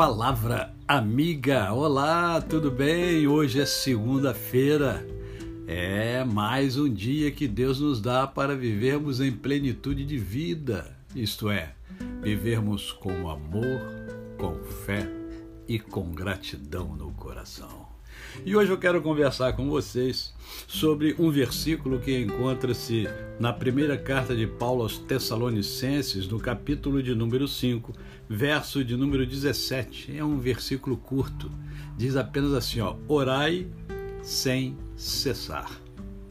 Palavra amiga, olá, tudo bem? Hoje é segunda-feira. É mais um dia que Deus nos dá para vivermos em plenitude de vida, isto é, vivermos com amor, com fé e com gratidão no coração. E hoje eu quero conversar com vocês sobre um versículo que encontra-se na primeira carta de Paulo aos Tessalonicenses, no capítulo de número 5, verso de número 17. É um versículo curto. Diz apenas assim, ó: Orai sem cessar.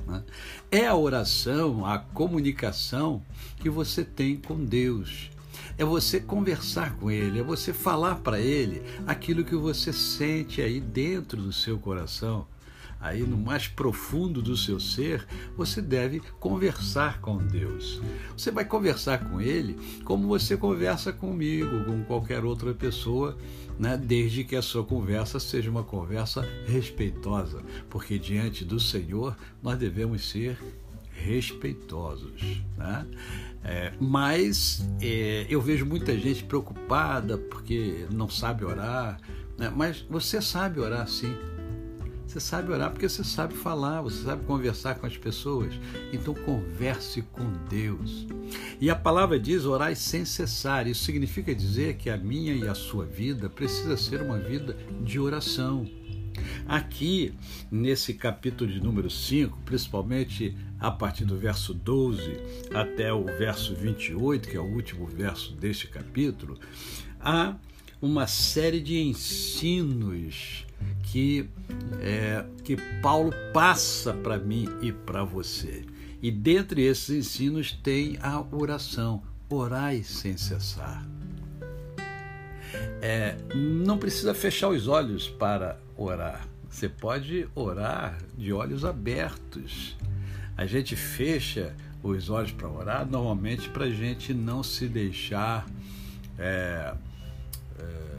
Né? É a oração, a comunicação que você tem com Deus é você conversar com ele, é você falar para ele aquilo que você sente aí dentro do seu coração. Aí no mais profundo do seu ser, você deve conversar com Deus. Você vai conversar com Ele como você conversa comigo, com qualquer outra pessoa, né? desde que a sua conversa seja uma conversa respeitosa, porque diante do Senhor nós devemos ser respeitosos. Né? É, mas é, eu vejo muita gente preocupada porque não sabe orar, né? mas você sabe orar sim. Você sabe orar porque você sabe falar, você sabe conversar com as pessoas. Então converse com Deus. E a palavra diz orar sem cessar. Isso significa dizer que a minha e a sua vida precisa ser uma vida de oração. Aqui, nesse capítulo de número 5, principalmente a partir do verso 12 até o verso 28, que é o último verso deste capítulo, há uma série de ensinos que, é, que Paulo passa para mim e para você. E dentre esses ensinos tem a oração. Orai sem cessar. É, não precisa fechar os olhos para orar. Você pode orar de olhos abertos. A gente fecha os olhos para orar normalmente para a gente não se deixar é, é,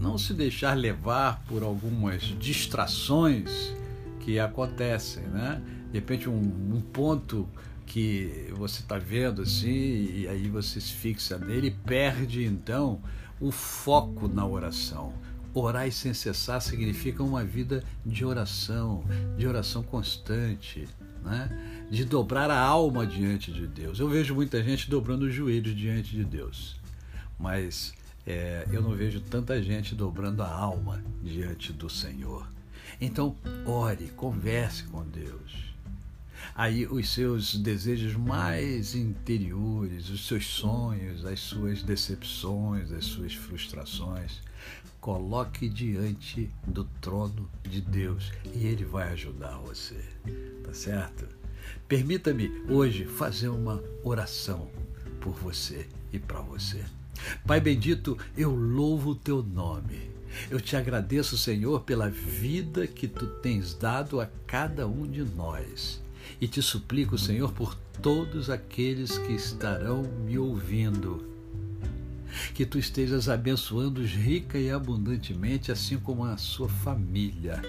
não se deixar levar por algumas distrações que acontecem, né? De repente um, um ponto que você está vendo assim e aí você se fixa nele e perde então o foco na oração. Orar sem cessar significa uma vida de oração, de oração constante, né? de dobrar a alma diante de Deus. Eu vejo muita gente dobrando os joelhos diante de Deus, mas é, eu não vejo tanta gente dobrando a alma diante do Senhor. Então, ore, converse com Deus aí os seus desejos mais interiores, os seus sonhos, as suas decepções, as suas frustrações. Coloque diante do trono de Deus e Ele vai ajudar você, tá certo? Permita-me hoje fazer uma oração por você e para você. Pai bendito, eu louvo o teu nome. Eu te agradeço, Senhor, pela vida que tu tens dado a cada um de nós. E te suplico, Senhor, por todos aqueles que estarão me ouvindo. Que tu estejas abençoando-os rica e abundantemente, assim como a sua família.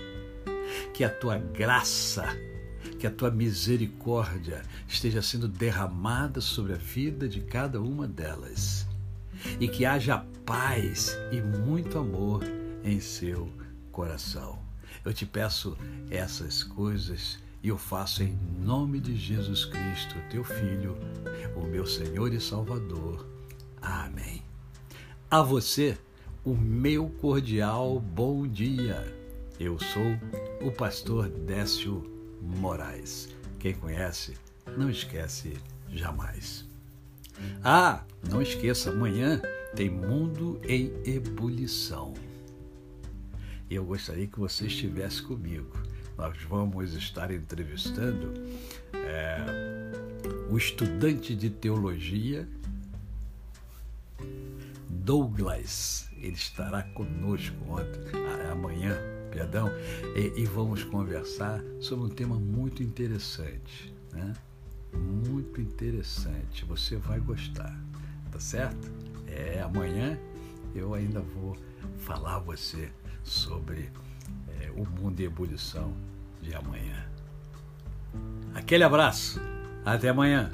Que a tua graça, que a tua misericórdia esteja sendo derramada sobre a vida de cada uma delas. E que haja paz e muito amor em seu coração. Eu te peço essas coisas e eu faço em nome de Jesus Cristo, teu Filho, o meu Senhor e Salvador. Amém. A você, o meu cordial bom dia. Eu sou o pastor Décio Moraes. Quem conhece, não esquece jamais. Ah, não esqueça, amanhã tem Mundo em Ebulição. Eu gostaria que você estivesse comigo nós vamos estar entrevistando é, o estudante de teologia Douglas. Ele estará conosco ontem, amanhã, perdão, e, e, vamos conversar sobre um tema muito interessante, né? Muito interessante. Você vai gostar, tá certo? É amanhã eu ainda vou falar a você sobre é, o mundo em ebulição de amanhã. Aquele abraço, até amanhã.